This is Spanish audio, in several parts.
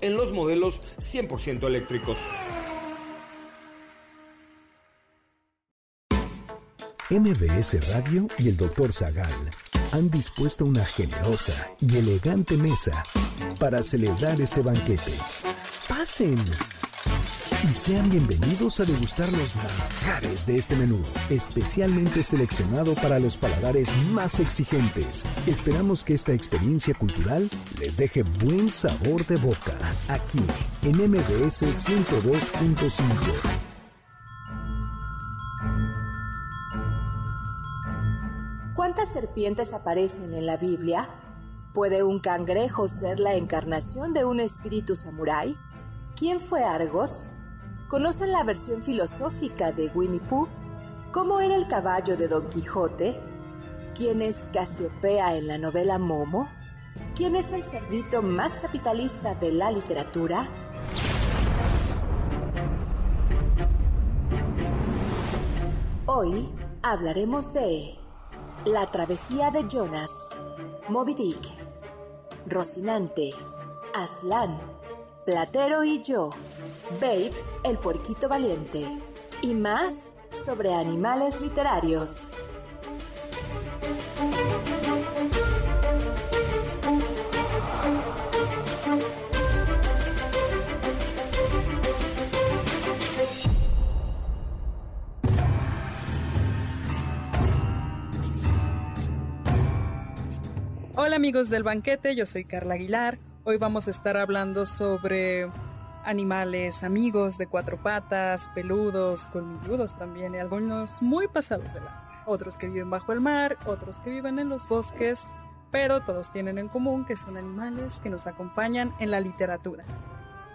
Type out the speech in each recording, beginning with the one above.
en los modelos 100% eléctricos. MBS Radio y el Dr. Zagal han dispuesto una generosa y elegante mesa para celebrar este banquete. Pasen y sean bienvenidos a degustar los manjares de este menú, especialmente seleccionado para los paladares más exigentes. Esperamos que esta experiencia cultural les deje buen sabor de boca, aquí en MBS 102.5. ¿Cuántas serpientes aparecen en la Biblia? ¿Puede un cangrejo ser la encarnación de un espíritu samurái? ¿Quién fue Argos? ¿Conocen la versión filosófica de Winnie Pooh? ¿Cómo era el caballo de Don Quijote? ¿Quién es Casiopea en la novela Momo? ¿Quién es el cerdito más capitalista de la literatura? Hoy hablaremos de La travesía de Jonas, Moby Dick, Rocinante, Aslan, Platero y yo. Babe, el porquito valiente. Y más sobre animales literarios. Hola amigos del banquete, yo soy Carla Aguilar. Hoy vamos a estar hablando sobre animales amigos de cuatro patas, peludos, colmilludos también, y algunos muy pasados de lanza. Otros que viven bajo el mar, otros que viven en los bosques, pero todos tienen en común que son animales que nos acompañan en la literatura.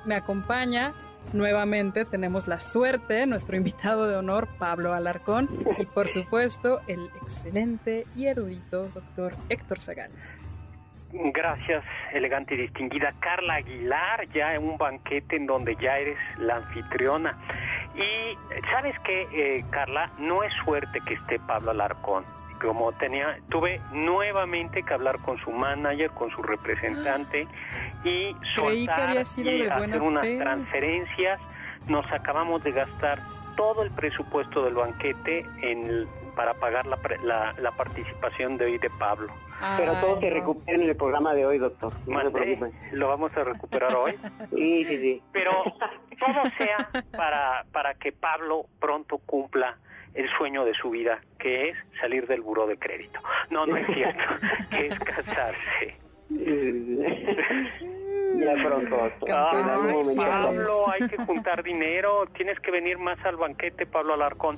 Me acompaña nuevamente, tenemos la suerte, nuestro invitado de honor, Pablo Alarcón, y por supuesto el excelente y erudito doctor Héctor Zagal. Gracias, elegante y distinguida Carla Aguilar, ya en un banquete en donde ya eres la anfitriona. Y sabes que, eh, Carla, no es suerte que esté Pablo Alarcón. Como tenía, tuve nuevamente que hablar con su manager, con su representante y soltar y hacer unas transferencias. Nos acabamos de gastar todo el presupuesto del banquete en para pagar la, la, participación de hoy de Pablo. Pero todo se recupera en el programa de hoy, doctor. No ¿Lo vamos a recuperar hoy? sí, sí, sí. Pero todo sea para, para que Pablo pronto cumpla el sueño de su vida, que es salir del buró de crédito. No, no es cierto, que es casarse. Ya pronto. Pablo, hay que juntar dinero, tienes que venir más al banquete, Pablo Alarcón.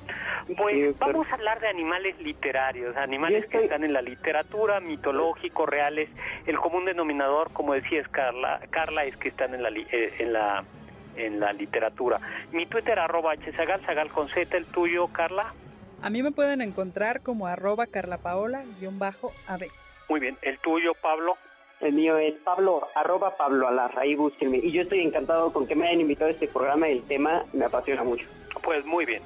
Pues vamos a hablar de animales literarios, animales que están en la literatura, mitológicos, reales. El común denominador, como decías Carla, Carla es que están en la, eh, en la en la literatura. Mi Twitter arroba hzagal, zagal con z, el tuyo, Carla. A mí me pueden encontrar como arroba carlapaola-ab. Muy bien, el tuyo, Pablo. El mío es Pablo, arroba Pablo Alarra, ahí búsquenme. Y yo estoy encantado con que me hayan invitado a este programa, el tema me apasiona mucho. Pues muy bien.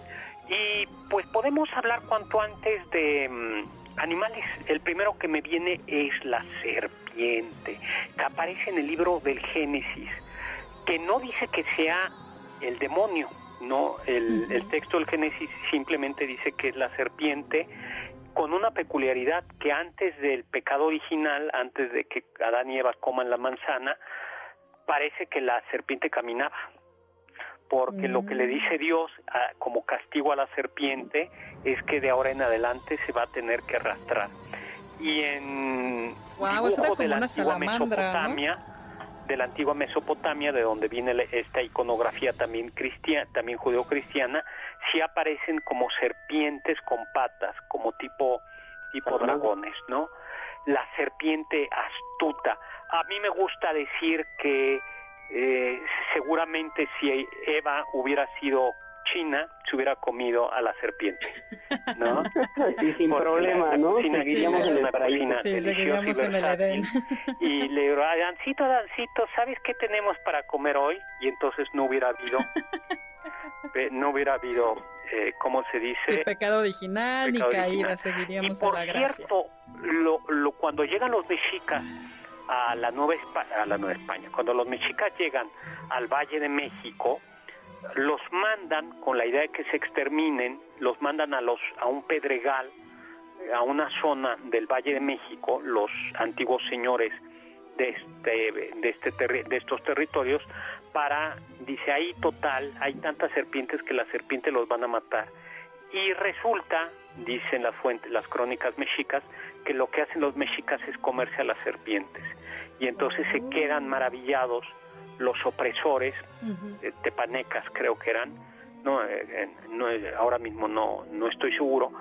Y pues podemos hablar cuanto antes de mm, animales. El primero que me viene es la serpiente, que aparece en el libro del Génesis, que no dice que sea el demonio, no, el, el texto del Génesis simplemente dice que es la serpiente con una peculiaridad que antes del pecado original, antes de que Adán y Eva coman la manzana, parece que la serpiente caminaba. Porque lo que le mm. dice Dios como castigo a la serpiente es que de ahora en adelante se va a tener que arrastrar. Y en wow, dibujo de la antigua Mesopotamia, de la antigua Mesopotamia, de donde viene esta iconografía también cristiana, también judeo-cristiana, sí aparecen como serpientes con patas, como tipo, tipo dragones, ¿no? La serpiente astuta. A mí me gusta decir que eh, seguramente si Eva hubiera sido china, se hubiera comido a la serpiente, ¿no? y sin problema, ¿no? Seguiríamos en el paraíso. Sí, seguiríamos en el Edén. Y le digo, Dancito, Dancito, ¿sabes qué tenemos para comer hoy? Y entonces no hubiera habido, no hubiera habido, eh, ¿cómo se dice? Sí, pecado original ni caída, seguiríamos y por a la cierto, Lo, lo, cuando llegan los mexicas a la Nueva España, a la Nueva España, cuando los mexicas llegan al Valle de México, los mandan con la idea de que se exterminen, los mandan a los a un pedregal, a una zona del Valle de México, los antiguos señores de este de este de estos territorios para dice ahí total hay tantas serpientes que las serpientes los van a matar y resulta dicen las fuentes las crónicas mexicas que lo que hacen los mexicas es comerse a las serpientes. Y entonces se quedan maravillados los opresores, eh, tepanecas creo que eran, no, eh, no ahora mismo no, no estoy seguro,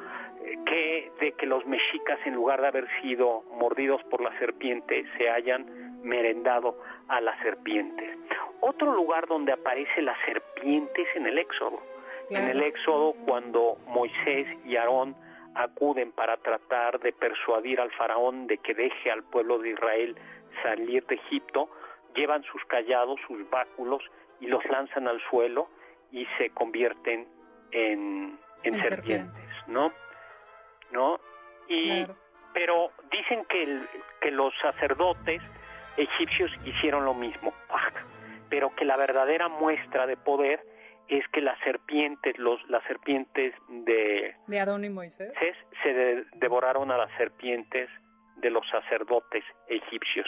eh, que de que los mexicas en lugar de haber sido mordidos por la serpiente se hayan merendado a las serpientes. Otro lugar donde aparece la serpiente es en el Éxodo. En el Éxodo cuando Moisés y Aarón acuden para tratar de persuadir al faraón de que deje al pueblo de Israel salir de Egipto, llevan sus callados, sus báculos y los lanzan al suelo y se convierten en, en, serpientes, ¿no? ¿No? Y, Pero dicen que, el, que los sacerdotes egipcios hicieron lo mismo, pero que la verdadera muestra de poder es que las serpientes, los, las serpientes de, de Adón y Moisés, se devoraron a las serpientes de los sacerdotes egipcios.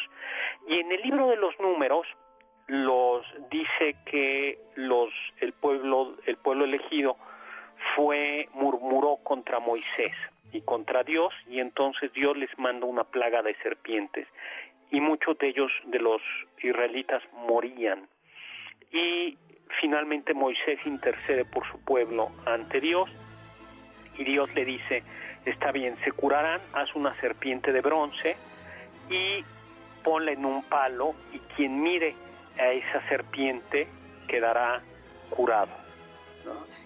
Y en el libro de los números los dice que los el pueblo el pueblo elegido fue murmuró contra Moisés y contra Dios y entonces Dios les manda una plaga de serpientes y muchos de ellos de los israelitas morían y finalmente Moisés intercede por su pueblo ante Dios y Dios le dice está bien, se curarán, haz una serpiente de bronce y ponla en un palo y quien mire a esa serpiente quedará curado.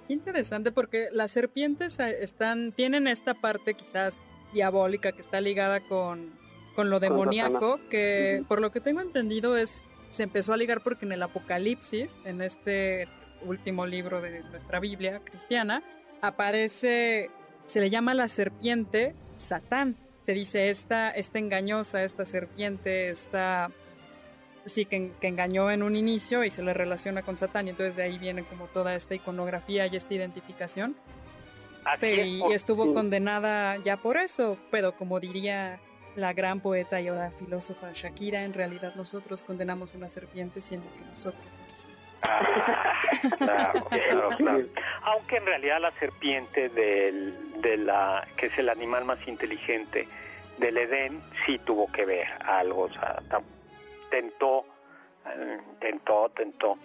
Interesante porque las serpientes eh, están, tienen esta parte quizás diabólica que está ligada con, con lo demoníaco, que por lo que tengo entendido es, se empezó a ligar porque en el Apocalipsis, en este último libro de nuestra Biblia cristiana, aparece se le llama la serpiente Satán. Se dice esta, esta engañosa, esta serpiente, esta sí que, engañó en un inicio y se le relaciona con Satán y entonces de ahí viene como toda esta iconografía y esta identificación. y, estuvo condenada ya por eso, pero como diría la gran poeta y ahora filósofa Shakira, en realidad nosotros condenamos una serpiente siendo que nosotros Ah, Aunque en realidad la serpiente del, de la, que es el animal más inteligente del Edén, sí tuvo que ver algo, o sea, tentó, eh, tentó, tentó.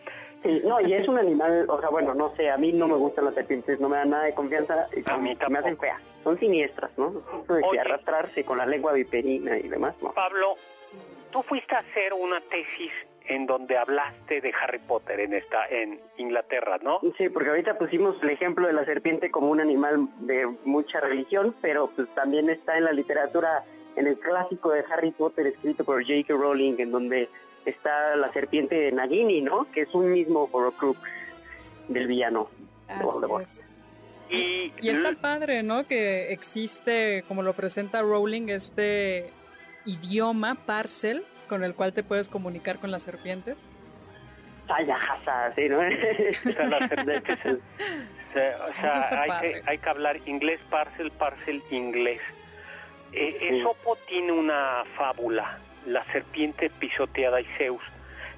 Sí, no, y es un animal, o sea, bueno, no sé, a mí no me gustan las serpientes, no me dan nada de confianza, y a mí me hacen fea, son siniestras, ¿no? Eso arrastrarse con la lengua viperina y demás, ¿no? Pablo, tú fuiste a hacer una tesis en donde hablaste de Harry Potter en esta en Inglaterra, ¿no? Sí, porque ahorita pusimos el ejemplo de la serpiente como un animal de mucha religión, pero pues también está en la literatura en el clásico de Harry Potter escrito por J.K. Rowling en donde está la serpiente de Nagini, ¿no? Que es un mismo Horcrux del villano. Y, y está padre, ¿no? Que existe, como lo presenta Rowling, este idioma parcel con el cual te puedes comunicar con las serpientes? sí, ¿no? o sea, hay que, hay que hablar inglés parcel, parcel inglés. Eh, Esopo tiene una fábula, la serpiente pisoteada y Zeus.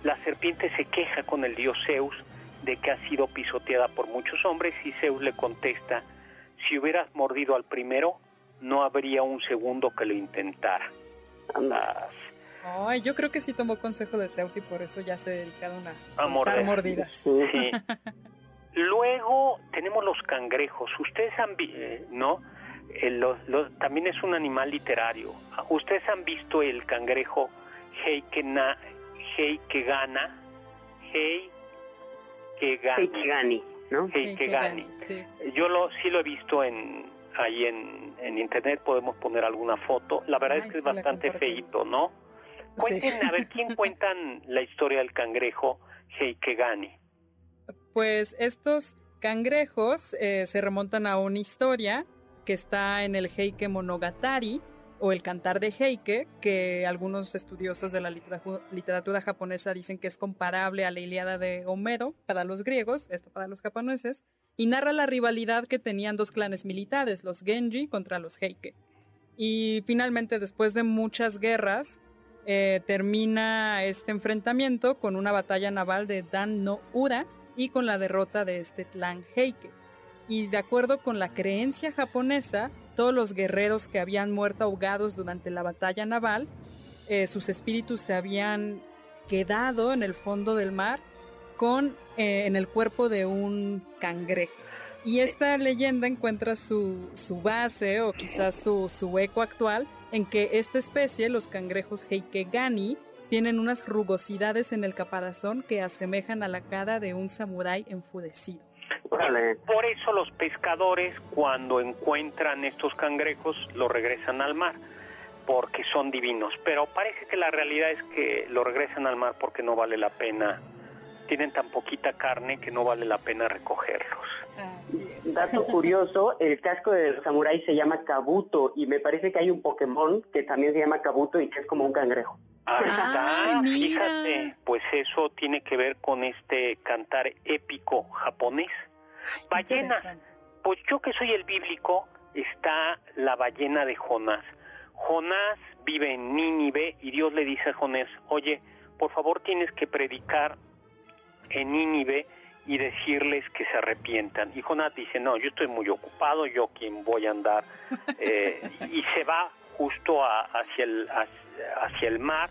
La serpiente se queja con el dios Zeus de que ha sido pisoteada por muchos hombres y Zeus le contesta, si hubieras mordido al primero, no habría un segundo que lo intentara. Anda. Ay, yo creo que sí tomó consejo de Zeus y por eso ya se dedicaron a, a mordidas. Sí. Luego tenemos los cangrejos. Ustedes han visto, eh, ¿no? Eh, también es un animal literario. Ustedes han visto el cangrejo Heikegana, Hei Kegani. ¿no? Heikegani. Sí. Yo lo, sí lo he visto en ahí en, en internet, podemos poner alguna foto. La verdad es que es bastante feito, ¿no? Cuenten, a ver, ¿quién cuentan la historia del cangrejo Heikegani? Pues estos cangrejos eh, se remontan a una historia que está en el Heike Monogatari, o el cantar de Heike, que algunos estudiosos de la literatura japonesa dicen que es comparable a la Iliada de Homero para los griegos, esto para los japoneses, y narra la rivalidad que tenían dos clanes militares, los Genji contra los Heike. Y finalmente, después de muchas guerras, eh, termina este enfrentamiento con una batalla naval de Dan no Ura y con la derrota de este clan Heike. Y de acuerdo con la creencia japonesa, todos los guerreros que habían muerto ahogados durante la batalla naval, eh, sus espíritus se habían quedado en el fondo del mar con eh, en el cuerpo de un cangrejo. Y esta leyenda encuentra su, su base o quizás su, su, eco actual en que esta especie, los cangrejos Heikegani, tienen unas rugosidades en el caparazón que asemejan a la cara de un samurái enfurecido. Por eso los pescadores cuando encuentran estos cangrejos los regresan al mar, porque son divinos. Pero parece que la realidad es que lo regresan al mar porque no vale la pena. Tienen tan poquita carne que no vale la pena recogerlos. Dato curioso, el casco del samurái se llama Kabuto y me parece que hay un Pokémon que también se llama Kabuto y que es como un cangrejo. Ah, fíjate, pues eso tiene que ver con este cantar épico japonés. Ballena. Pues yo que soy el bíblico, está la ballena de Jonás. Jonás vive en Nínive y Dios le dice a Jonás, oye, por favor tienes que predicar en Nínive y decirles que se arrepientan. Y Jonás dice, no, yo estoy muy ocupado, yo quien voy a andar. Eh, y se va justo hacia, el, hacia, el mar.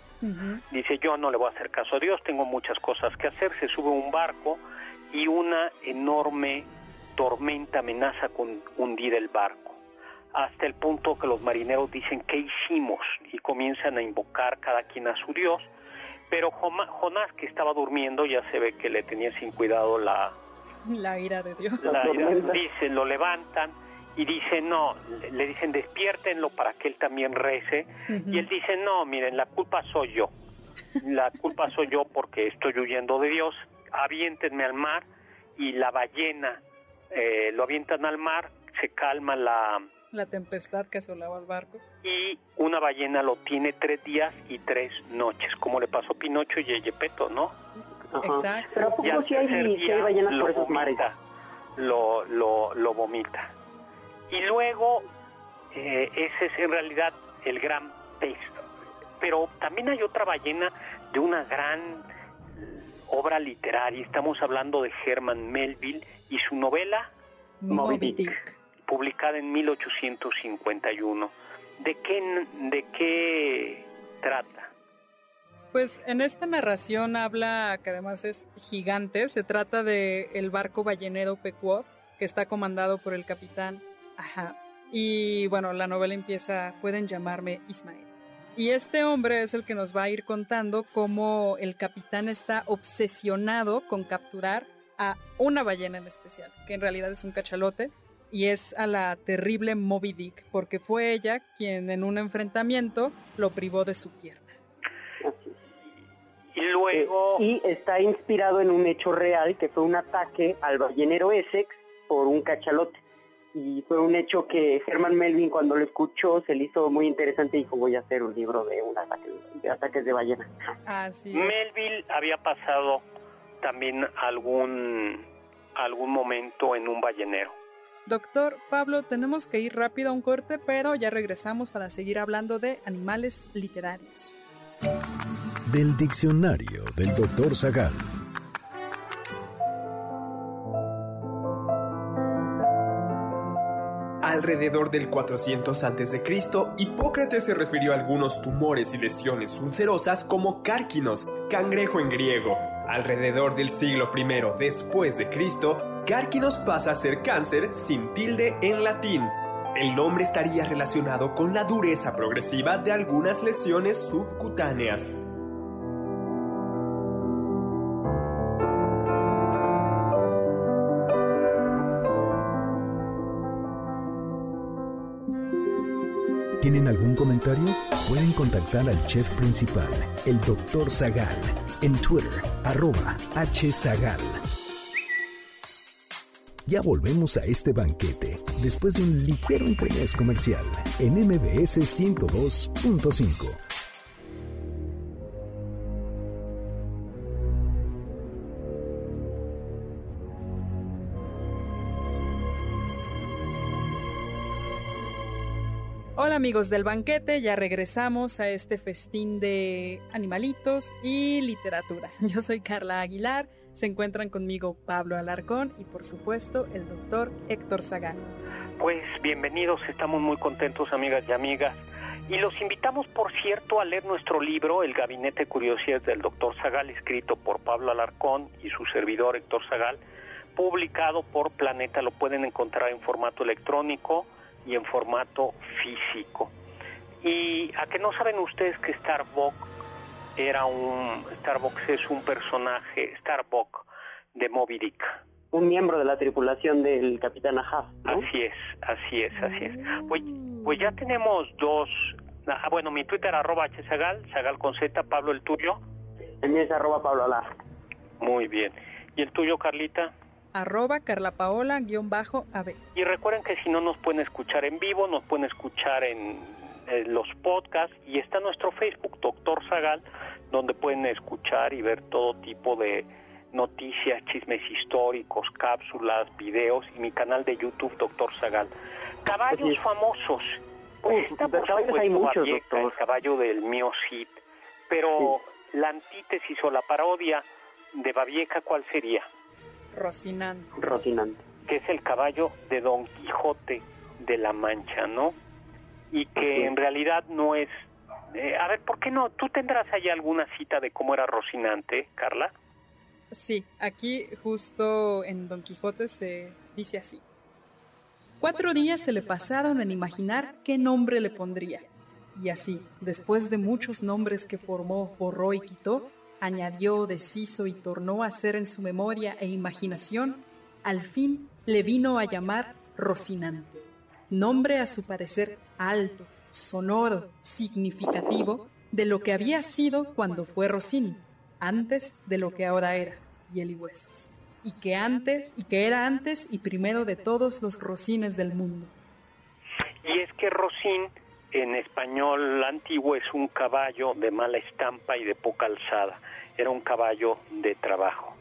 Dice, yo no le voy a hacer caso a Dios, tengo muchas cosas que hacer. Se sube un barco y una enorme tormenta amenaza con hundir el barco, hasta el punto que los marineros dicen, ¿qué hicimos? Y comienzan a invocar cada quien a su Dios, pero Jonás que estaba durmiendo ya se ve que le tenía sin cuidado la... La ira de Dios. La ira, dice, lo levantan y dice, no, le dicen, despiértenlo para que él también rece, y él dice, no, miren, la culpa soy yo, la culpa soy yo porque estoy huyendo de Dios, aviéntenme al mar y la ballena eh, lo avientan al mar, se calma la... La tempestad que asolaba el barco. Y una ballena lo tiene tres días y tres noches, como le pasó a Pinocho y Yepeto, ¿no? Exacto. Pero poco si hay, ballenas por esos mares? Lo, lo, lo vomita. Y luego, eh, ese es en realidad el gran pez. Pero también hay otra ballena de una gran obra literaria. Estamos hablando de Herman Melville y su novela Moby Dick, publicada en 1851. ¿De qué, de qué trata? Pues en esta narración habla, que además es gigante, se trata de el barco ballenero Pequot, que está comandado por el capitán. Ajá. Y bueno, la novela empieza, pueden llamarme Ismael. Y este hombre es el que nos va a ir contando cómo el capitán está obsesionado con capturar a una ballena en especial, que en realidad es un cachalote, y es a la terrible Moby Dick, porque fue ella quien en un enfrentamiento lo privó de su pierna. Y luego... Eh, y está inspirado en un hecho real, que fue un ataque al ballenero Essex por un cachalote y fue un hecho que Herman Melvin cuando lo escuchó se le hizo muy interesante y dijo voy a hacer un libro de un ataque de ataques de ballena. Melville había pasado también algún algún momento en un ballenero. Doctor Pablo, tenemos que ir rápido a un corte, pero ya regresamos para seguir hablando de animales literarios. Del diccionario del doctor Zagal. Alrededor del 400 a.C., Hipócrates se refirió a algunos tumores y lesiones ulcerosas como cárquinos, cangrejo en griego. Alrededor del siglo I después de Cristo, Cárquinos pasa a ser cáncer sin tilde en latín. El nombre estaría relacionado con la dureza progresiva de algunas lesiones subcutáneas. ¿Tienen algún comentario? Pueden contactar al chef principal, el Dr. Zagal, en Twitter, arroba hzagal. Ya volvemos a este banquete después de un ligero interés comercial en MBS 102.5. Hola amigos del banquete, ya regresamos a este festín de animalitos y literatura. Yo soy Carla Aguilar, se encuentran conmigo Pablo Alarcón y por supuesto el doctor Héctor Zagán. Pues bienvenidos, estamos muy contentos amigas y amigas y los invitamos por cierto a leer nuestro libro El Gabinete de Curiosidades del doctor Zagal, escrito por Pablo Alarcón y su servidor Héctor Zagal, publicado por Planeta, lo pueden encontrar en formato electrónico y en formato físico. Y a que no saben ustedes que Starbuck era un Starbucks es un personaje Starbuck de Moby Dick. Un miembro de la tripulación del Capitán Ahab. Así es, así es, así es. Pues, pues ya tenemos dos. Ah, bueno, mi Twitter arroba hzagal, zagal con z, Pablo el tuyo. El mío es arroba Pablo Alar. Muy bien. ¿Y el tuyo, Carlita? arroba carlapaola-ab. Y recuerden que si no nos pueden escuchar en vivo, nos pueden escuchar en, los podcasts y está nuestro Facebook, Doctor Zagal, donde pueden escuchar y ver todo tipo de noticias, chismes históricos, cápsulas, videos y mi canal de YouTube, Doctor Zagal. Caballos famosos. Pues caballos hay muchos. El caballo del mío Cid. Pero la antítesis o la parodia de Babieca, ¿cuál sería? Rocinante. Rocinante. Que es el caballo de Don Quijote de la Mancha, ¿no? Y que en realidad no es... Eh, a ver, ¿por qué no? ¿Tú tendrás ahí alguna cita de cómo era Rocinante, Carla? Sí, aquí justo en Don Quijote se dice así. Cuatro días se le pasaron en imaginar qué nombre le pondría. Y así, después de muchos nombres que formó, borró y quitó, añadió, deshizo y tornó a hacer en su memoria e imaginación, al fin le vino a llamar Rocinante, nombre a su parecer alto, sonoro, significativo de lo que había sido cuando fue Rocín, antes de lo que ahora era, hiel y huesos, y que antes, y que era antes y primero de todos los rocines del mundo. Y es que Rocín en español antiguo es un caballo de mala estampa y de poca alzada. Era un caballo de trabajo.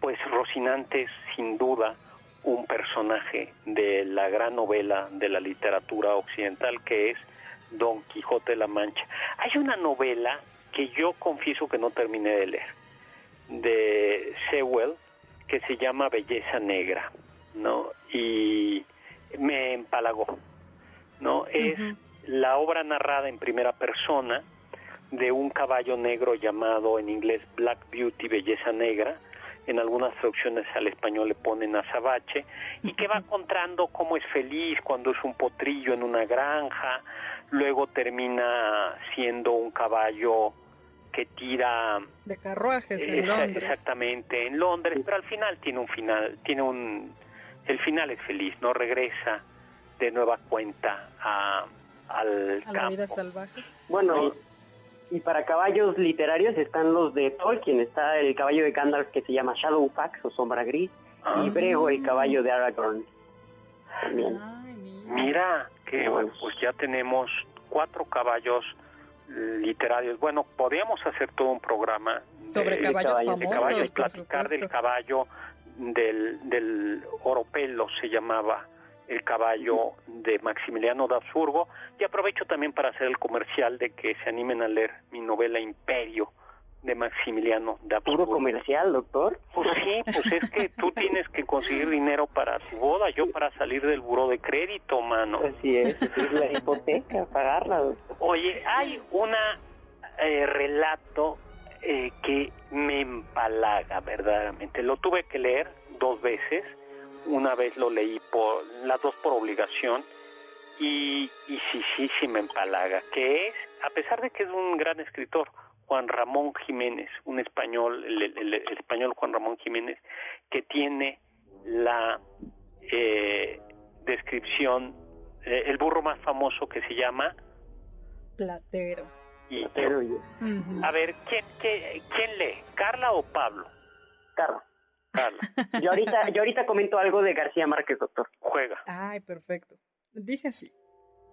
Pues Rocinante sin duda un personaje de la gran novela de la literatura occidental que es Don Quijote de la Mancha. Hay una novela que yo confieso que no terminé de leer, de Sewell, que se llama Belleza Negra, ¿no? Y me empalagó, ¿no? Es la obra narrada en primera persona de un caballo negro llamado en inglés Black Beauty, Belleza Negra, en algunas traducciones al español le ponen azabache, y que va contando cómo es feliz cuando es un potrillo en una granja, luego termina siendo un caballo que tira de carruajes en Londres. Exactamente, en Londres, pero al final tiene un final, tiene un el final es feliz, no regresa de nueva cuenta a al a la vida salvaje. Bueno, y para caballos literarios están los de Tolkien, está el caballo de Gandalf que se llama Shadowfax o Sombra Gris, y ah. Brego el caballo de Aragorn. mira. que bueno, pues ya tenemos cuatro caballos literarios. Bueno, podríamos hacer todo un programa sobre caballos, famosos, de caballos, platicar del caballo del, del Oropelo se llamaba el caballo de Maximiliano de Habsburgo y aprovecho también para hacer el comercial de que se animen a leer mi novela Imperio de Maximiliano de Habsburgo. ¿Puro comercial, doctor? Pues sí, pues es que tú tienes que conseguir dinero para tu boda, yo para salir del buro de crédito, mano. Así es, es la hipoteca, pagarla, doctor. Oye, hay una eh, relato eh, que me empalaga verdaderamente. Lo tuve que leer dos veces una vez lo leí por las dos por obligación y, y sí, sí, sí me empalaga, que es, a pesar de que es un gran escritor, Juan Ramón Jiménez, un español, el, español Juan Ramón Jiménez, que tiene la eh, descripción, eh, el burro más famoso que se llama Platero. Y yo. yo- A ver, ¿quién, quién, quién lee? ¿Carla o Pablo? Carla. Carla, Yo ahorita, yo ahorita comento algo de García Márquez, doctor. juega. Ay, perfecto. Dice así.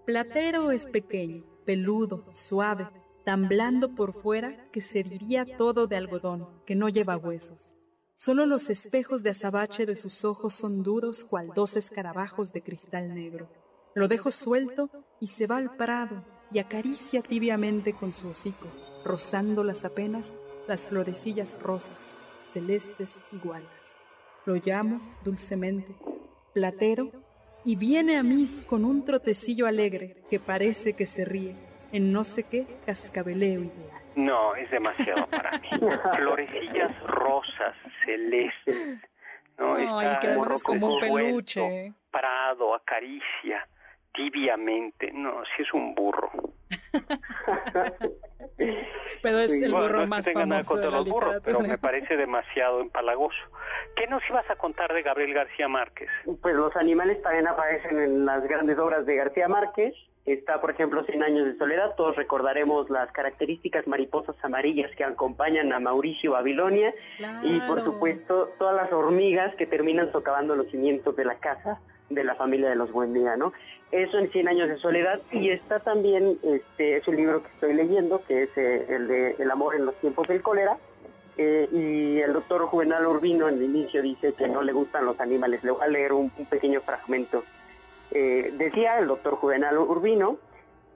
Platero es pequeño, peludo, suave, tan blando por fuera que se diría todo de algodón, que no lleva huesos. Solo los espejos de azabache de sus ojos son duros cual dos escarabajos de cristal negro. Lo dejo suelto y se va al prado y acaricia tibiamente con su hocico, rozándolas apenas las florecillas rosas, celestes y gualdas. Lo llamo dulcemente, Platero, y viene a mí con un trotecillo alegre que parece que se ríe en no sé qué cascabeleo ideal. No, es demasiado para mí. Florecillas rosas, celestes. No, Ay, Está que además es como un suelto, peluche. Prado, acaricia, tibiamente. No, si es un burro. Pero es Sí, el Bueno, burro no más famoso de contra la los burros, pero me parece demasiado empalagoso. ¿Qué nos ibas a contar de Gabriel García Márquez? Pues los animales también aparecen en las grandes obras de García Márquez. Está, por ejemplo, Cien años de soledad. Todos recordaremos las características mariposas amarillas que acompañan a Mauricio Babilonia. Y, por supuesto, todas las hormigas que terminan socavando los cimientos de la casa de la familia de los Buendía, ¿no? Eso en Cien años de soledad. Y está también, este, es un libro que estoy leyendo, que es eh, el de El amor en los tiempos del cólera. Eh, y el doctor Juvenal Urbino en el inicio dice que no le gustan los animales. Le voy a leer un, un pequeño fragmento. Eh, decía el doctor Juvenal Urbino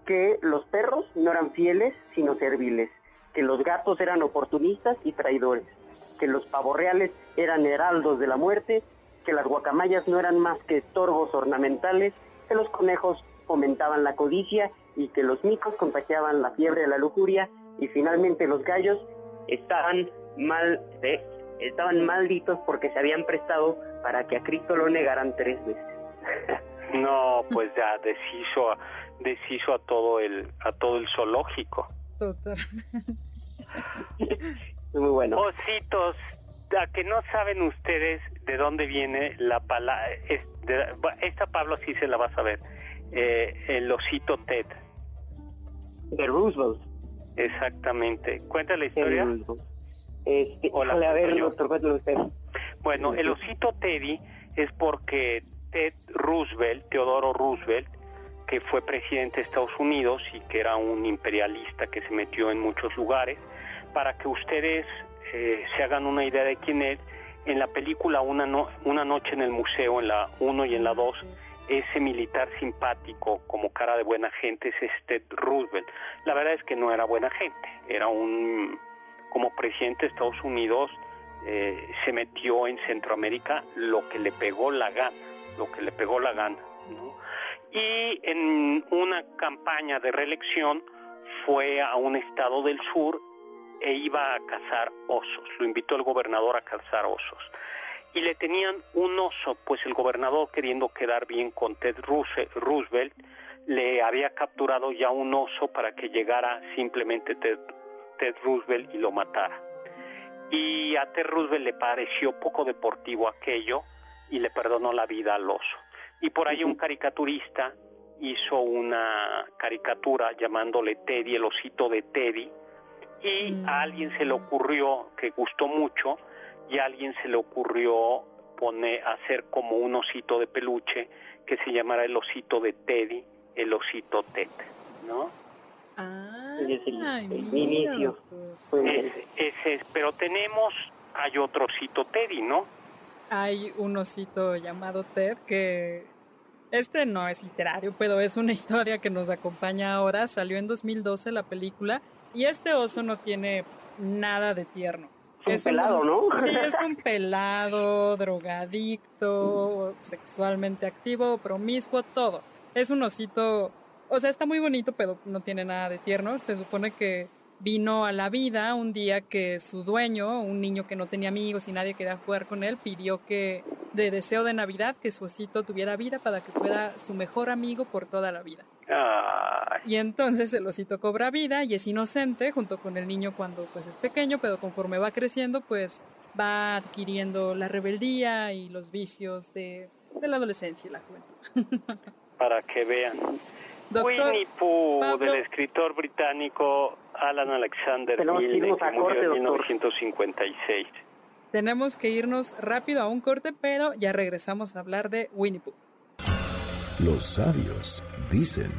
que los perros no eran fieles sino serviles, que los gatos eran oportunistas y traidores, que los pavorreales eran heraldos de la muerte, que las guacamayas no eran más que estorbos ornamentales, que los conejos fomentaban la codicia y que los micos contagiaban la fiebre de la lujuria y finalmente los gallos estaban mal eh, estaban malditos porque se habían prestado para que a Cristo lo negaran tres veces. No, pues ya deshizo, a- deshizo a todo el, a todo el zoológico. Total. Muy bueno. Ositos, a que no saben ustedes de dónde viene la palabra, esta Pablo sí se la vas a ver, eh, el osito Ted, De Roosevelt. exactamente. Cuenta la historia. Roosevelt. Este, Hola, a ver, doctor, usted. Bueno, el osito Teddy es porque Ted Roosevelt, Teodoro Roosevelt, que fue presidente de Estados Unidos y que era un imperialista que se metió en muchos lugares, para que ustedes eh, se hagan una idea de quién es, en la película una, no- una noche en el museo, en la 1 y en la 2, ese militar simpático, como cara de buena gente, es Ted Roosevelt. La verdad es que no era buena gente, era un, como presidente de Estados Unidos, eh, se metió en Centroamérica lo que le pegó la gana, lo que le pegó la gana. ¿no? Y en una campaña de reelección fue a un estado del sur e iba a cazar osos. Lo invitó el gobernador a cazar osos. Y le tenían un oso, pues el gobernador queriendo quedar bien con Ted Roose- Roosevelt, le había capturado ya un oso para que llegara simplemente Ted, Ted Roosevelt y lo matara. Y a Ted Roosevelt le pareció poco deportivo aquello y le perdonó la vida al oso. Y por ahí un caricaturista hizo una caricatura llamándole Teddy, el osito de Teddy, y a alguien se le ocurrió, que gustó mucho, y a alguien se le ocurrió poner, hacer como un osito de peluche que se llamara el osito de Teddy, el osito Ted, ¿no? Ah, Ese es el- inicio. Ese, ese es, pero tenemos, hay otro osito Teddy, ¿no? Hay un osito llamado Ted que este no es literario, pero es una historia que nos acompaña ahora. Salió en 2012 la película y este oso no tiene nada de tierno. Es un pelado, ¿no? Sí, es un pelado, drogadicto, sexualmente activo, promiscuo, todo. Es un osito, o sea, está muy bonito, pero no tiene nada de tierno. Se supone que vino a la vida un día que su dueño, un niño que no tenía amigos y nadie quería jugar con él, pidió que, de deseo de Navidad, que su osito tuviera vida para que fuera su mejor amigo por toda la vida. Ay, Y entonces el osito cobra vida y es inocente junto con el niño cuando pues es pequeño, pero conforme va creciendo pues va adquiriendo la rebeldía y los vicios de, de la adolescencia y la juventud. para que vean. Winnie Pooh, del escritor británico Alan Alexander Milne, que murió en 1956. Tenemos que irnos rápido a un corte, pero ya regresamos a hablar de Winnie Pooh. Los sabios dicen...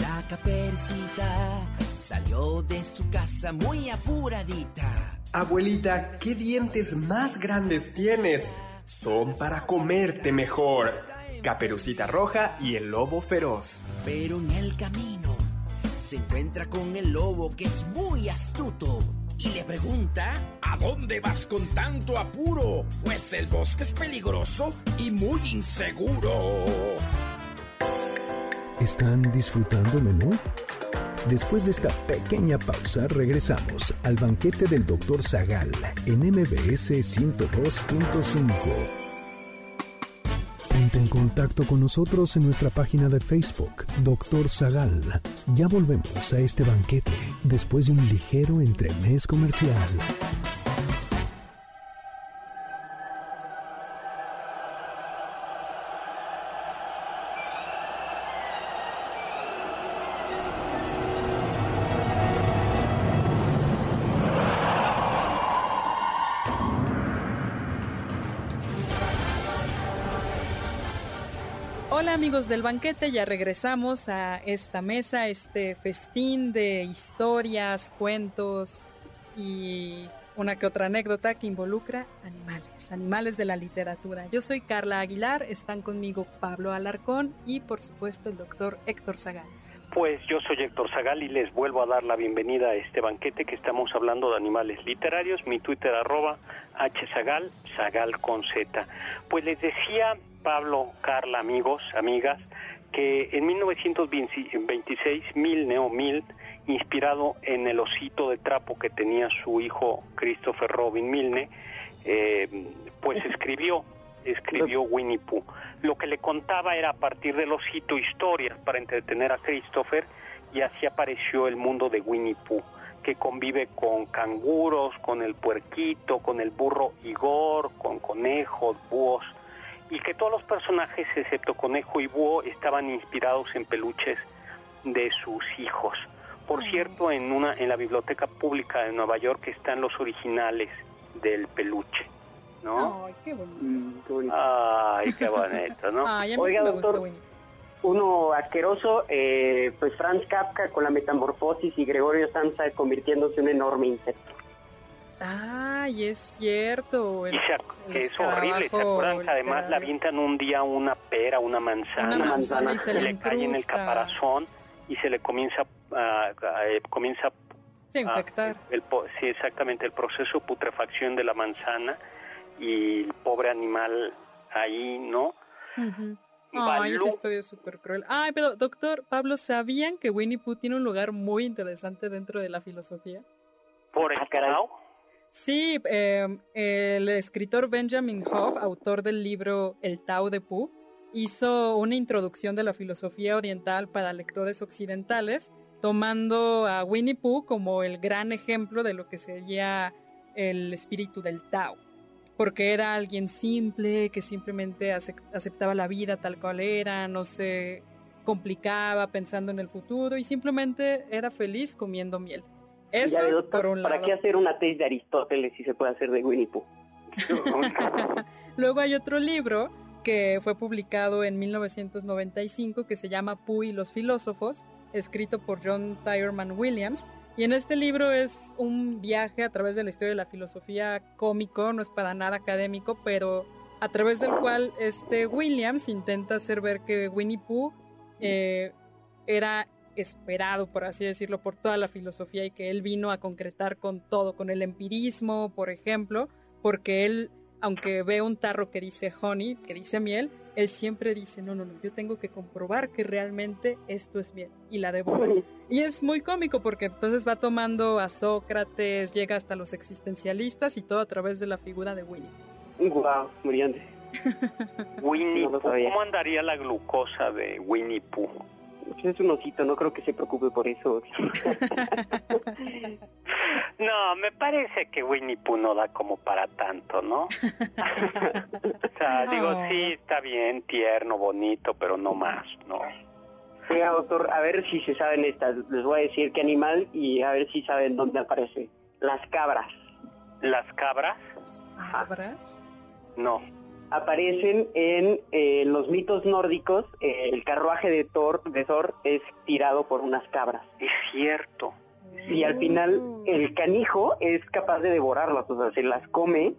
La capercita salió de su casa muy apuradita. Abuelita, ¿qué dientes más grandes tienes? Son para comerte mejor. Caperucita Roja y el Lobo Feroz. Pero en el camino se encuentra con el lobo que es muy astuto y le pregunta, ¿A dónde vas con tanto apuro? Pues el bosque es peligroso y muy inseguro. ¿Están disfrutando el menú? Después de esta pequeña pausa, regresamos al banquete del Dr. Zagal en MBS 102.5. Ponte en contacto con nosotros en nuestra página de Facebook, Dr. Zagal. Ya volvemos a este banquete después de un ligero entremés comercial. Del banquete, ya regresamos a esta mesa, este festín de historias, cuentos y una que otra anécdota que involucra animales, animales de la literatura. Yo soy Carla Aguilar, están conmigo Pablo Alarcón y por supuesto el doctor Héctor Zagal. Pues yo soy Héctor Zagal y les vuelvo a dar la bienvenida a este banquete que estamos hablando de animales literarios. Mi Twitter arroba hzagal, zagal con z. Pues les decía Pablo, Carla, amigos, amigas, que en 1926 Milne o Milt, inspirado en el osito de trapo que tenía su hijo Christopher Robin Milne, eh, pues escribió, escribió Winnie Pooh. Lo que le contaba era a partir del osito historias para entretener a Christopher y así apareció el mundo de Winnie Pooh que convive con canguros, con el puerquito, con el burro Igor, con conejos, búhos, y que todos los personajes, excepto Conejo y Búho, estaban inspirados en peluches de sus hijos. Por cierto, en una en la biblioteca pública de Nueva York están los originales del peluche, ¿no? Ay, qué bonito. Mm, qué bonito. Ay, qué bonito, ¿no? Ay, Oiga, doctor. Uno asqueroso, eh, pues Franz Kafka con la metamorfosis y Gregorio Samsa convirtiéndose en un enorme insecto. Ay, es cierto. el- se el que es horrible, ¿se acuerdan que además le avientan un día una pera, una manzana, Una manzana y se le le cae en el caparazón y se le comienza eh, comienza a- infectar. el, po- sí, exactamente, el proceso de putrefacción de la manzana y el pobre animal ahí, ¿no? Ujú. Y Ay, Balú- historia es súper cruel. Ay, pero doctor Pablo, ¿sabían que Winnie Pooh tiene un lugar muy interesante dentro de la filosofía? por el Ah, caray. Tao, Sí, eh, el escritor Benjamin Hoff, autor del libro El Tao de Pooh, hizo una introducción de la filosofía oriental para lectores occidentales, tomando a Winnie Pooh como el gran ejemplo de lo que sería el espíritu del Tao. Porque era alguien simple, que simplemente acep- aceptaba la vida tal cual era, no se complicaba pensando en el futuro y simplemente era feliz comiendo miel. Eso por un ¿para lado. qué hacer una tesis de Aristóteles si se puede hacer de Winnie Pooh? Luego hay otro libro que fue publicado en 1995 que se llama Pooh y los filósofos, escrito por John Tyerman Williams. Y en este libro es un viaje a través de la historia de la filosofía cómico, no es para nada académico, pero a través del cual este Williams intenta hacer ver que Winnie Pooh eh, era esperado, por así decirlo, por toda la filosofía y que él vino a concretar con todo, con el empirismo, por ejemplo, porque él, aunque ve un tarro que dice honey, que dice miel, él siempre dice, no, no, no, yo tengo que comprobar que realmente esto es miel y la devora. Y es muy cómico porque entonces va tomando a Sócrates, llega hasta los existencialistas y todo a través de la figura de Winnie. Wow, brillante. Winnie No. ¿cómo andaría la glucosa de Winnie Pooh? Pues Es un osito, no creo que se preocupe por eso. No, me parece que Winnie Pooh no da como para tanto, ¿no? o sea, digo, No. sí, está bien, tierno, bonito, pero no más, ¿no? Oiga, doctor, a ver si se saben estas. Les voy a decir qué animal y a ver si saben dónde aparece. Las cabras. ¿Las cabras? ¿Cabras? No. Aparecen en eh, los mitos nórdicos. eh, el carruaje de Thor, de Thor es tirado por unas cabras. Es cierto. Y al final el canijo es capaz de devorarlas, o sea, se las come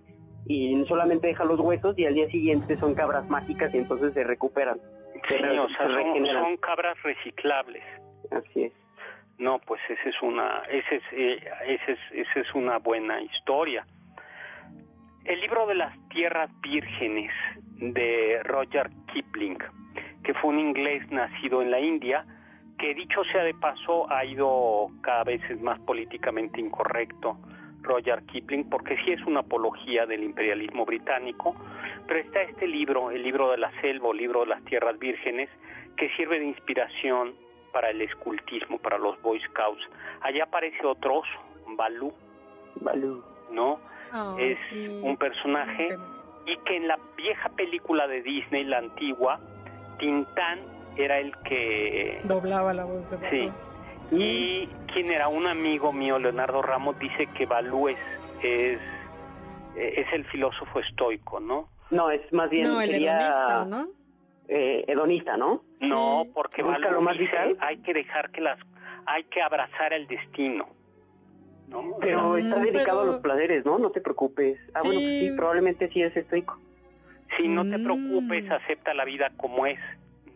y solamente deja los huesos y al día siguiente son cabras mágicas y entonces se recuperan. Sí, Se o sea, se son, son cabras reciclables. Así es. No, pues esa es una, ese es, eh, ese es, esa es una buena historia. El libro de las tierras vírgenes de Roger Kipling, que fue un inglés nacido en la India, que dicho sea de paso ha ido cada vez más políticamente incorrecto Roger Kipling, porque sí es una apología del imperialismo británico, pero está este libro, el libro de la selva, o libro de las tierras vírgenes, que sirve de inspiración para el escultismo, para los Boy Scouts. Allá aparece otro oso, Balú, Balú. ¿no? Es sí. un personaje y que en la vieja película de Disney, la antigua, Tintán era el que... Doblaba la voz de Balú. Sí. Y quien era un amigo mío, Leonardo Ramos, dice que Balú es, es, es el filósofo estoico, ¿no? No, es más bien No, el sería hedonista, ¿no? eh, hedonista, ¿no? No, Sí. porque Busca Balú lo más dice, hay que dejar que las... hay que abrazar el destino, ¿no? Pero Mm, está dedicado a los placeres, ¿no? No te preocupes. Ah, bueno, pues Sí. sí, probablemente sí es estoico. Si no te Mm. preocupes, acepta la vida como es,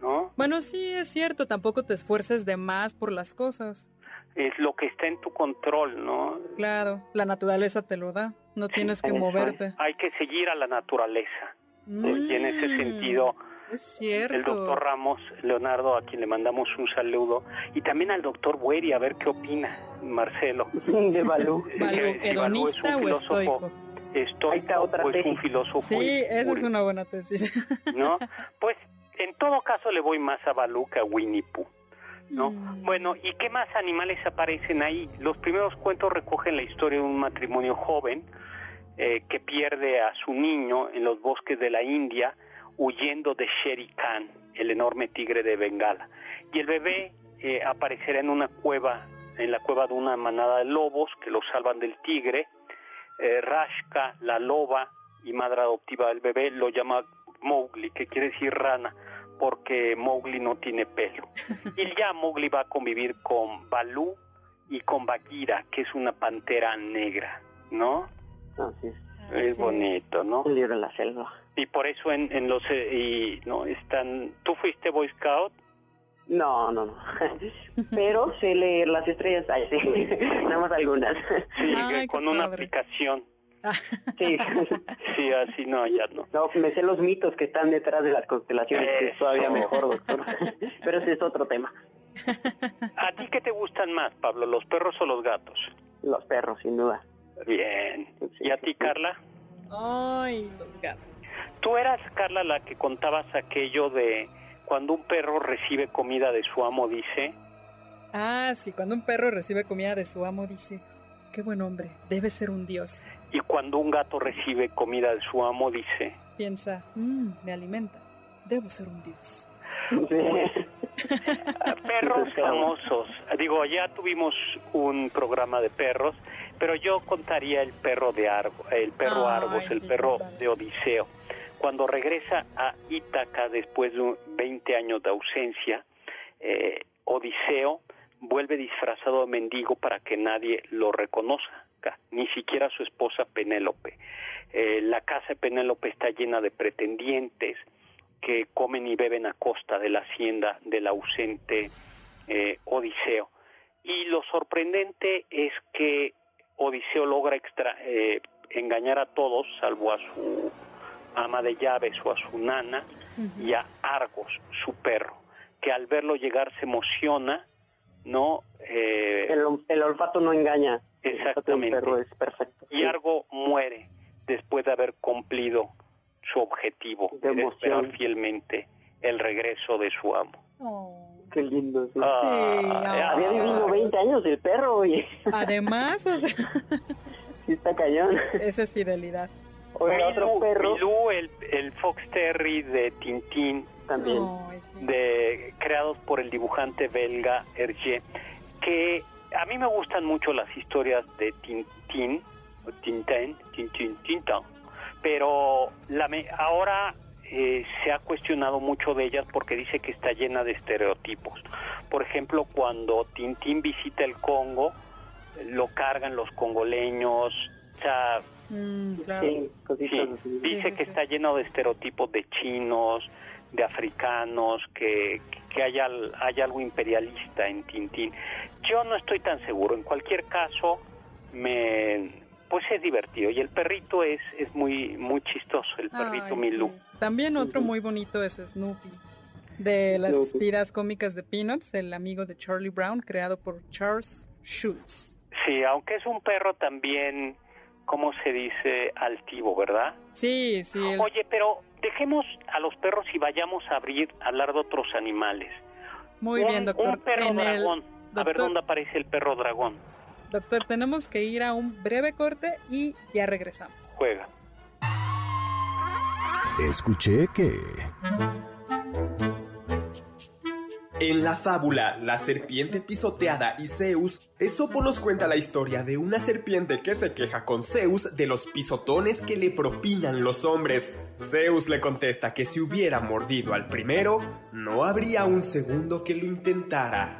¿no? Bueno, sí, es cierto, tampoco te esfuerces de más por las cosas. Es lo que está en tu control, ¿no? Claro, la naturaleza te lo da, no tienes que moverte. Hay que seguir a la naturaleza. Y en ese Mm, sentido, Es cierto. el doctor Ramos, Leonardo, a quien le mandamos un saludo, y también al doctor Bueri, a ver qué opina, Marcelo. De Balú. Balú, que si Balú es un ¿hedonista o filósofo estoico? Otra o es un filósofo Sí, esa es una buena tesis. ¿no? Pues en todo caso le voy más a Balú que a Winnie Pooh. ¿no? Mm. Bueno, ¿y qué más animales aparecen ahí? Los primeros cuentos recogen la historia de un matrimonio joven eh, que pierde a su niño en los bosques de la India huyendo de Shere Khan, el enorme tigre de Bengala. Y el bebé eh, aparecerá en una cueva, en la cueva de una manada de lobos que lo salvan del tigre. Eh, Rashka, la loba y madre adoptiva del bebé, lo llama Mowgli, que quiere decir rana porque Mowgli no tiene pelo. Y ya Mowgli va a convivir con Balú y con Bagheera, que es una pantera negra, ¿no? Así es. Así Es bonito, ¿no? El libro de la selva. Y por eso en, en los eh, y no están. ¿Tú fuiste Boy Scout? No, no, no. Pero sé leer las estrellas. Ay, sí. Nada más algunas. Sí, Ay, con una padre. aplicación. Sí. Sí, así no, ya no. No, me sé los mitos que están detrás de las constelaciones, que es todavía mejor, doctor. Pero ese es otro tema. ¿A ti qué te gustan más, Pablo, los perros o los gatos? Los perros, sin duda. Bien. ¿Y a ti, Carla? Ay, los gatos. Tú eras, Carla, la que contabas aquello de cuando un perro recibe comida de su amo, dice, Ah, sí, cuando un perro recibe comida de su amo dice, qué buen hombre, debe ser un dios. y cuando un gato recibe comida de su amo, dice, Piensa, "Mm, me alimenta, debo ser un dios. "Ah, perros famosos. Digo, ya tuvimos un programa de perros, pero yo contaría el perro de Argo, el perro Argos, el sí, perro de Odiseo. Cuando regresa a Ítaca después de un- 20 años de ausencia, eh, Odiseo vuelve disfrazado de mendigo para que nadie lo reconozca, ni siquiera su esposa Penélope. Eh, la casa de Penélope está llena de pretendientes que comen y beben a costa de la hacienda del ausente eh, Odiseo. Y lo sorprendente es que Odiseo logra extra- eh, engañar a todos, salvo a su ama de llaves o a su nana, y a Argos, su perro, que al verlo llegar se emociona, ¿no? Eh, El, el olfato no engaña. El Exactamente. perro es perfecto. y Argo muere después de haber cumplido su objetivo De de esperar fielmente el regreso de su amo. Oh. Qué lindo. sí. Ah, Había vivido 20 años el perro y Además, o sea, sí está cañón. esa es fidelidad. Oiga, otro Milú, perro. Milú, el, el Fox Terry de Tintín, también. de, creados por el dibujante belga Hergé, que a mí me gustan mucho las historias de Tintín, Tintín, Tintín, Tintín, pero la ahora eh, se ha cuestionado mucho de ellas porque dice que está llena de estereotipos. Por ejemplo, cuando Tintín visita el Congo, lo cargan los congoleños, o sea, mm, dice que está lleno de estereotipos de chinos, de africanos, que, que hay, hay algo imperialista en Tintín. Yo no estoy tan seguro. En cualquier caso, me pues es divertido y el perrito es, es muy muy chistoso, el perrito Milú. También otro muy bonito es Snoopy, de las tiras cómicas de Peanuts, el amigo de Charlie Brown, creado por Charles Schultz. Sí, aunque es un perro también, ¿cómo se dice? Altivo, ¿verdad? Sí, sí. Oye, pero dejemos a los perros y vayamos a abrir, a hablar de otros animales. Muy bien, doctor. Un perro dragón. A ver dónde aparece el perro dragón. Doctor, tenemos que ir a un breve corte y ya regresamos. Juega. Escuché que... En la fábula La serpiente pisoteada y Zeus, Esopo nos cuenta la historia de una serpiente que se queja con Zeus de los pisotones que le propinan los hombres. Zeus le contesta que si hubiera mordido al primero, no habría un segundo que lo intentara.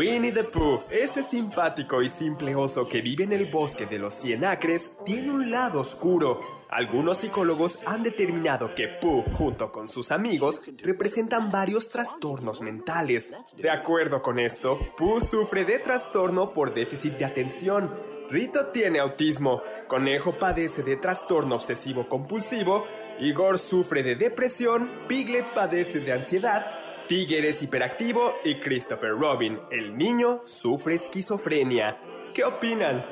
Winnie the Pooh, ese simpático y simple oso que vive en el bosque de los cien acres, tiene un lado oscuro. Algunos psicólogos han determinado que Pooh, junto con sus amigos, representan varios trastornos mentales. De acuerdo con esto, Pooh sufre de trastorno por déficit de atención. Rito tiene autismo, Conejo padece de trastorno obsesivo compulsivo, Igor sufre de depresión, Piglet padece de ansiedad, Tiger es hiperactivo y Christopher Robin, el niño, sufre esquizofrenia. ¿Qué opinan?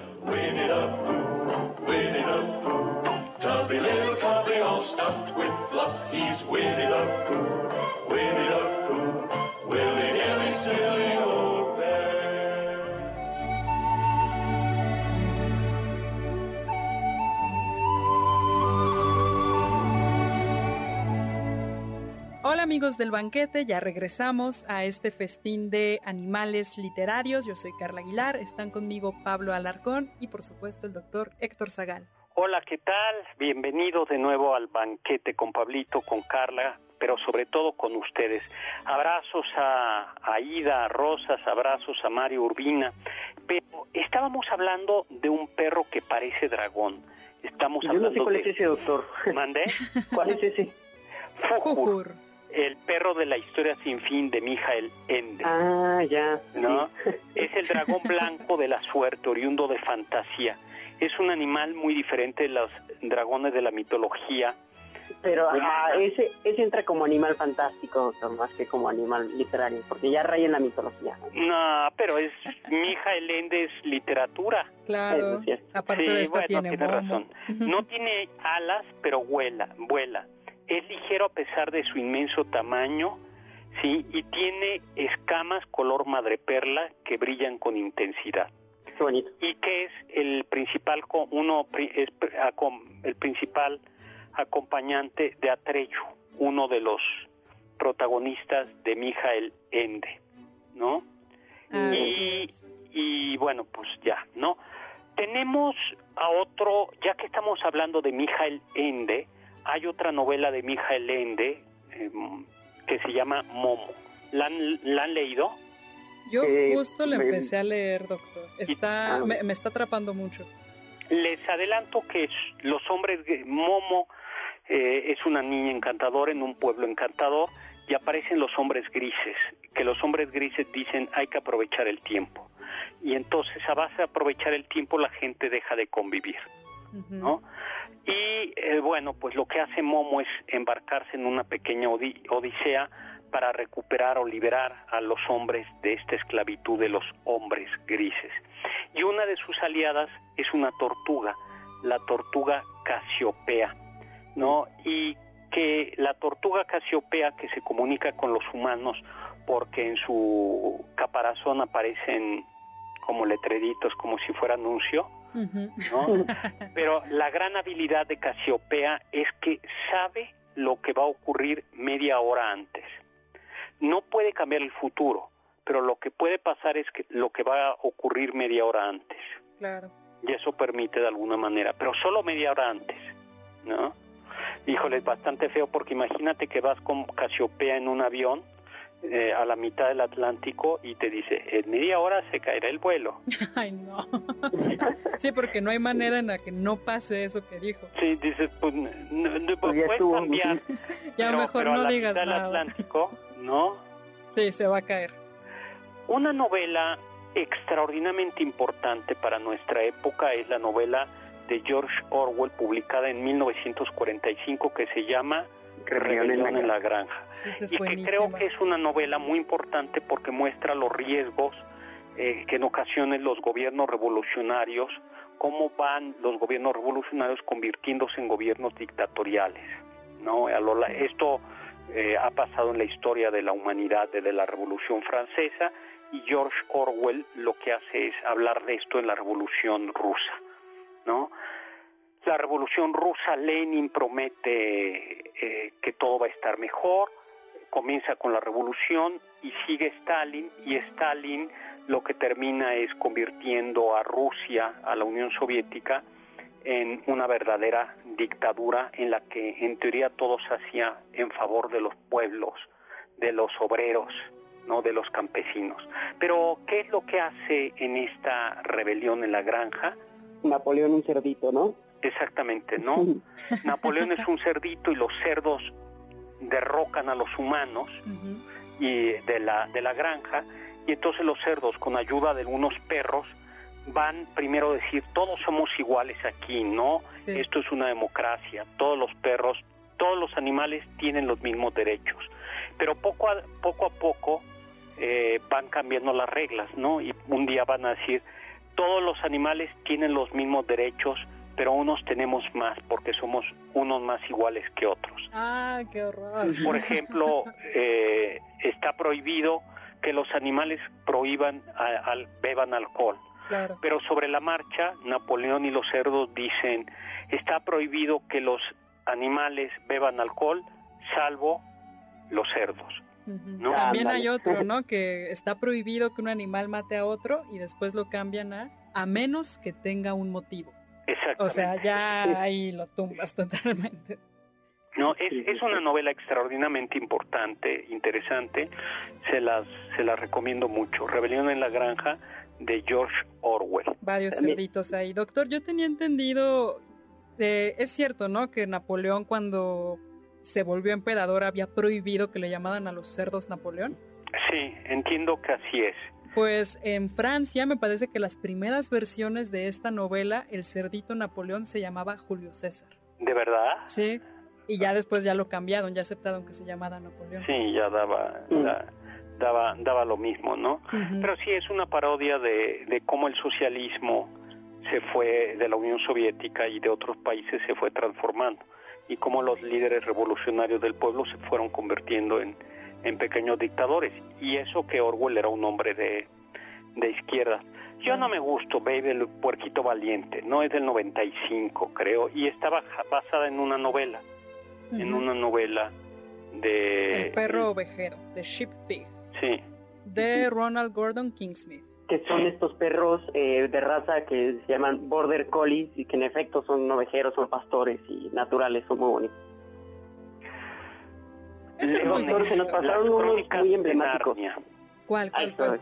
Amigos del banquete, ya regresamos a este festín de animales literarios. Yo soy Carla Aguilar, están conmigo Pablo Alarcón y por supuesto el doctor Héctor Zagal. Hola, ¿qué tal? Bienvenido de nuevo al banquete con Pablito, con Carla, pero sobre todo con ustedes. Abrazos a, Aida, a Rosas, abrazos a Mario Urbina. Pero estábamos hablando de un perro que parece dragón. Estamos Yo hablando no sé cuál de... es ese, doctor. ¿Mandé? ¿Cuál es ese? Fujur el perro de la historia sin fin de Mijael Ende. Ah, ya. ¿No? Es el dragón blanco de la suerte, oriundo de fantasía. Es un animal muy diferente de los dragones de la mitología. Pero ese, ese entra como animal fantástico, más que como animal literario, porque ya raya en la mitología. No, pero es Mijael Ende es literatura. Claro, aparte de esto tiene, tiene razón. No tiene alas, pero vuela, vuela es ligero a pesar de su inmenso tamaño, sí, y tiene escamas color madreperla que brillan con intensidad. Qué bonito. Y que es el principal uno es el principal acompañante de Atreyu, uno de los protagonistas de Mijael Ende, ¿no? y, y bueno, pues ya, ¿no? Tenemos a otro, ya que estamos hablando de Mijael Ende, hay otra novela de Mijael Ende em, que se llama Momo. ¿La han, leído? Yo eh, justo la empecé a leer, doctor. Está, ah. me, está atrapando mucho. Les adelanto que los hombres Momo eh, es una niña encantadora en un pueblo encantador y aparecen los hombres grises, que los hombres grises dicen hay que aprovechar el tiempo. Y entonces a base de aprovechar el tiempo la gente deja de convivir. Y eh, bueno, pues lo que hace Momo es embarcarse en una pequeña odisea para recuperar o liberar a los hombres de esta esclavitud de los hombres grises. Y una de sus aliadas es una tortuga, la tortuga Casiopea, ¿no? Y que la tortuga Casiopea que se comunica con los humanos porque en su caparazón aparecen como letreritos, como si fuera anuncio, ¿no? Pero la gran habilidad de Casiopea es que sabe lo que va a ocurrir media hora antes no puede cambiar el futuro, pero lo que puede pasar es que lo que va a ocurrir media hora antes. Claro. Y eso permite de alguna manera, pero solo media hora antes, ¿no? Híjole, es bastante feo porque imagínate que vas con Casiopea en un avión eh, a la mitad del Atlántico y te dice, en media hora se caerá el vuelo. Ay, no. sí, porque no hay manera en la que no pase eso que dijo. Sí, dices, pues, no, pues puedes cambiar. ya mejor no digas nada. Atlántico, ¿no? Sí, se va a caer. Una novela extraordinariamente importante para nuestra época es la novela de George Orwell publicada en 1945 que se llama Rebelión en la Granja. y que creo que es una novela muy importante porque muestra los riesgos eh, que en ocasiones los gobiernos revolucionarios, cómo van los gobiernos revolucionarios convirtiéndose en gobiernos dictatoriales. ¿no? Esto eh, ha pasado en la historia de la humanidad desde la Revolución Francesa y George Orwell lo que hace es hablar de esto en la Revolución Rusa. ¿no? La Revolución Rusa, Lenin promete eh, que todo va a estar mejor, comienza con la revolución y sigue Stalin y Stalin lo que termina es convirtiendo a Rusia, a la Unión Soviética, en una verdadera dictadura en la que en teoría todo se hacía en favor de los pueblos, de los obreros, no de los campesinos. Pero ¿qué es lo que hace en esta rebelión en la granja? Napoleón un cerdito, ¿no? Exactamente, ¿no? Napoleón es un cerdito y los cerdos derrocan a los humanos y de la, de la granja y entonces los cerdos con ayuda de algunos perros van primero a decir todos somos iguales aquí, ¿no? Esto es una democracia, todos los perros, todos los animales tienen los mismos derechos, pero poco a poco, a poco eh, van cambiando las reglas, ¿no? Y un día van a decir todos los animales tienen los mismos derechos, pero unos tenemos más porque somos unos más iguales que otros. Ah, qué horror. Por ejemplo, eh, está prohibido que los animales prohíban beban alcohol. Pero sobre la marcha, Napoleón y los cerdos dicen, está prohibido que los animales beban alcohol, salvo los cerdos. También hay otro, ¿no? Que está prohibido que un animal mate a otro y después lo cambian a a menos que tenga un motivo. O sea, ya ahí lo tumbas totalmente. No, es, es una novela extraordinariamente importante, interesante. Se las, se las recomiendo mucho. Rebelión en la Granja de George Orwell. Varios cerditos ahí. Doctor, yo tenía entendido, eh, es cierto, ¿no? Que Napoleón cuando se volvió emperador había prohibido que le llamaran a los cerdos Napoleón. Sí, entiendo que así es. Pues en Francia me parece que las primeras versiones de esta novela, el cerdito Napoleón se llamaba Julio César. ¿De verdad? Sí. Y ya después ya lo cambiaron, ya aceptaron que se llamara Napoleón. Sí, ya daba, daba, daba lo mismo, ¿no? Pero sí es una parodia de, de cómo el socialismo se fue de la Unión Soviética y de otros países se fue transformando y cómo los líderes revolucionarios del pueblo se fueron convirtiendo en, en pequeños dictadores. Y eso que Orwell era un hombre de, de izquierda. Yo no me gusto Baby el puerquito valiente, no es del 95 creo, y estaba basada en una novela, en una novela de... El perro ovejero, de Sheep Pig. Sí. De Ronald Gordon Kingsmith. Que son estos perros eh, de raza que se llaman Border Collies y que en efecto son ovejeros, son pastores y naturales, son muy bonitos. Ese es se nos pasaron unos muy emblemáticos. ¿Cuál? cuál, cuál?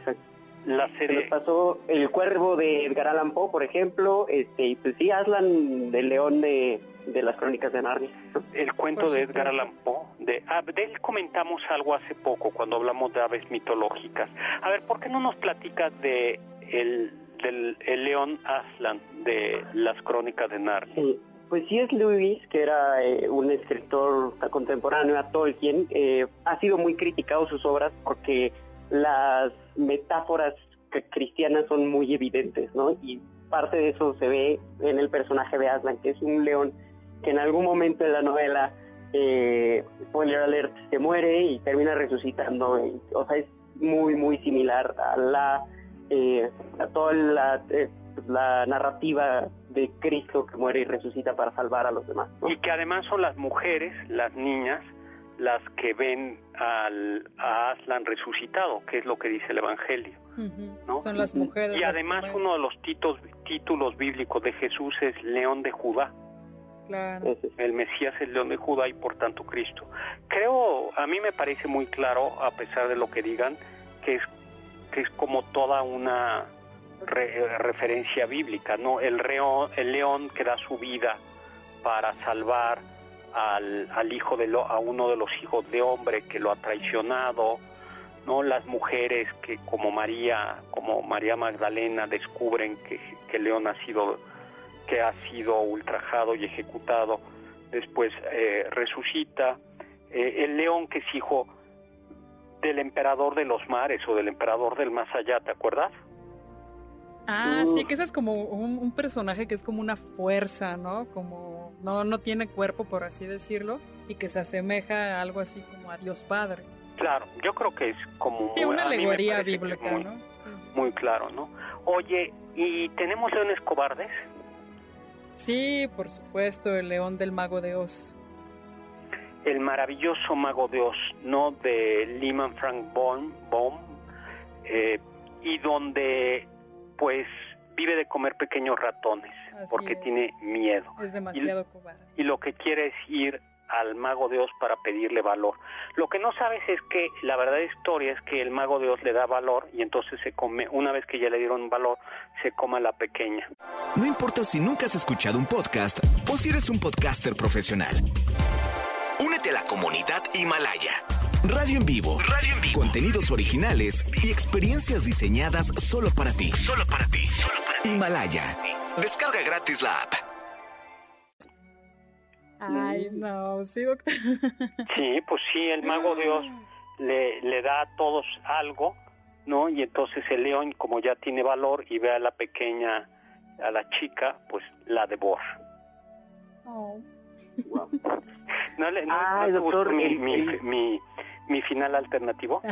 La serie. Se nos pasó El Cuervo de Edgar Allan Poe, por ejemplo, este, y pues sí, Aslan, del León de, de las crónicas de Narnia. El cuento de Edgar Allan Poe. De, ah, de él comentamos algo hace poco cuando hablamos de aves mitológicas. A ver, ¿por qué no nos platicas de el, del el león Aslan de las crónicas de Narnia? Sí. Pues C.S. Lewis, que era eh, un escritor contemporáneo a Tolkien, eh, ha sido muy criticado sus obras porque las metáforas cristianas son muy evidentes, ¿no? Y parte de eso se ve en el personaje de Aslan, que es un león que en algún momento de la novela, eh, spoiler alert, se muere y termina resucitando. o sea, es muy, muy similar a la eh, a toda la, eh, la narrativa de Cristo que muere y resucita para salvar a los demás. Y que además son las mujeres, las niñas, las que ven al, a Aslan resucitado, que es lo que dice el Evangelio. ¿no? Son las mujeres. Y además uno de los títulos, títulos bíblicos de Jesús es León de Judá. Claro. El Mesías es el León de Judá y por tanto Cristo. Creo, a mí me parece muy claro, a pesar de lo que digan, que es, que es como toda una referencia bíblica, ¿no? El, reo, el león que da su vida para salvar al, al hijo de lo, a uno de los hijos de hombre que lo ha traicionado, no las mujeres que como María, como María Magdalena descubren que, que León ha sido que ha sido ultrajado y ejecutado, después eh, resucita, eh, el león que es hijo del emperador de los mares o del emperador del más allá, ¿te acuerdas? Ah, sí, que ese es como un, personaje que es como una fuerza, ¿no? Como no, no tiene cuerpo, por así decirlo, y que se asemeja a algo así como a Dios Padre. Claro, yo creo que es como... Sí, una alegoría bíblica, muy, ¿no? Muy claro, ¿no? Oye, ¿y tenemos leones cobardes? Sí, por supuesto, el león del mago de Oz. El maravilloso mago de Oz, ¿no? De Lehman Frank Baum, eh, y donde pues vive de comer pequeños ratones porque tiene miedo. Es demasiado cobarde. Y lo que quiere es ir al mago de Oz para pedirle valor. Lo que no sabes es que la verdadera historia es que el mago de Oz le da valor y entonces se come, una vez que ya le dieron valor, se come a la pequeña. No importa si nunca has escuchado un podcast o si eres un podcaster profesional. Únete a la comunidad Himalaya. Radio en vivo. Radio en vivo. Contenidos originales y experiencias diseñadas solo para ti. Solo para ti. Himalaya. Descarga gratis la app. Ay, no, sí, doctor. Sí, pues sí, el mago Dios le, le da a todos algo, ¿no? Y entonces el león, como ya tiene valor y ve a la pequeña, a la chica, pues la devora. Oh. No le no, Ay, no doctor, mi, mi, mi final alternativo.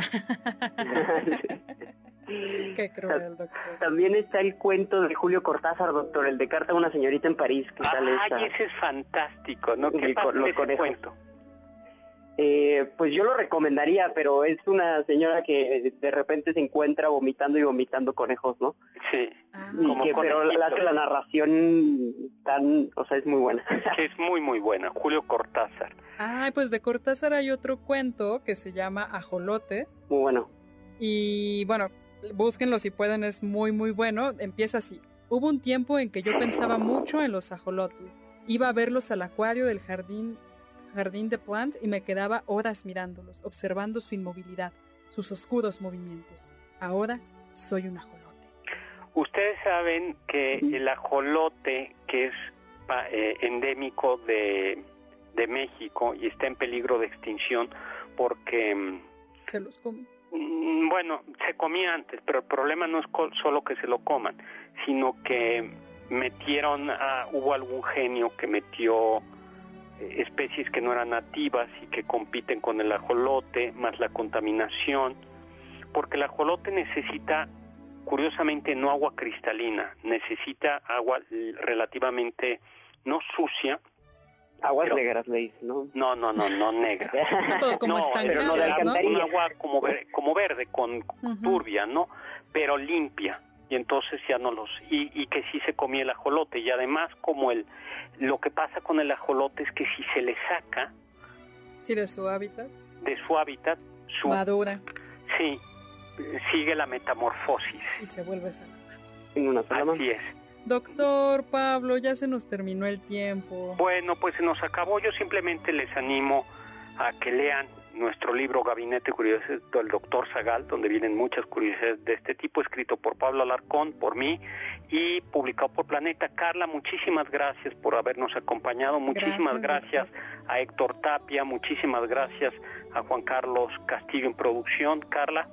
Qué cruel, doctor. También está el cuento de Julio Cortázar, doctor, el de Carta a una señorita en París. ¿Qué tal esa? Ese es fantástico, ¿no? ¿Qué El pasa co- en los ese conejos. cuento? Eh, pues yo lo recomendaría, pero es una señora que de repente se encuentra vomitando y vomitando conejos, ¿no? Sí, Ah, Y Como que, pero la hace la narración tan, o sea, es muy buena. que es muy, muy buena. Julio Cortázar. Ay, pues de Cortázar hay otro cuento que se llama Ajolote. muy bueno. Y bueno, búsquenlo si pueden, es muy muy bueno. Empieza así. Hubo un tiempo en que yo pensaba mucho en los ajolotes. Iba a verlos al acuario del jardín, jardín de Plant y me quedaba horas mirándolos, observando su inmovilidad, sus oscuros movimientos. Ahora soy un ajolote. Ustedes saben que el ajolote, que es eh, endémico de, de México y está en peligro de extinción porque, mm, Se los come. mm, bueno, se comía antes, pero el problema no es solo que se lo coman, sino que metieron, a, hubo algún genio que metió especies que no eran nativas y que compiten con el ajolote, más la contaminación, porque el ajolote necesita, curiosamente, no agua cristalina, necesita agua relativamente no sucia, Aguas Pero- negras le dice, ¿no? no, no, no, no negra. Todo como no, pero no de un agua como, ver- como verde, con turbia, ¿no? Pero limpia. Y entonces ya no los... Y, y que sí se comía el ajolote. Y además como el... Lo que pasa con el ajolote es que si se le saca Sí, de su hábitat. de su hábitat, su... Madura Sí, sigue la metamorfosis. y se vuelve sana. En una. Así es. Doctor Pablo, ya se nos terminó el tiempo. Bueno, pues se nos acabó. Yo simplemente les animo a que lean nuestro libro Gabinete Curiosidades del doctor Zagal, donde vienen muchas curiosidades de este tipo, escrito por Pablo Alarcón, por mí y publicado por Planeta. Carla, muchísimas gracias por habernos acompañado, muchísimas gracias, a Héctor Tapia, muchísimas gracias a Juan Carlos Castillo en producción. Carla.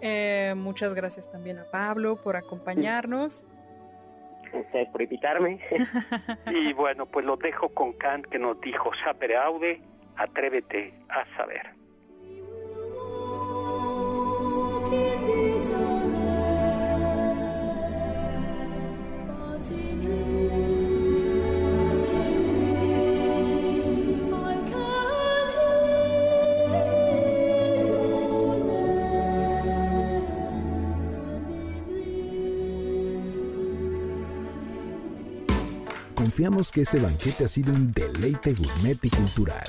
Eh, muchas gracias también a Pablo por acompañarnos. Ustedes por invitarme. y bueno, pues lo dejo con Kant que nos dijo sapere aude, atrévete a saber. Confiamos que este banquete ha sido un deleite gourmet y cultural.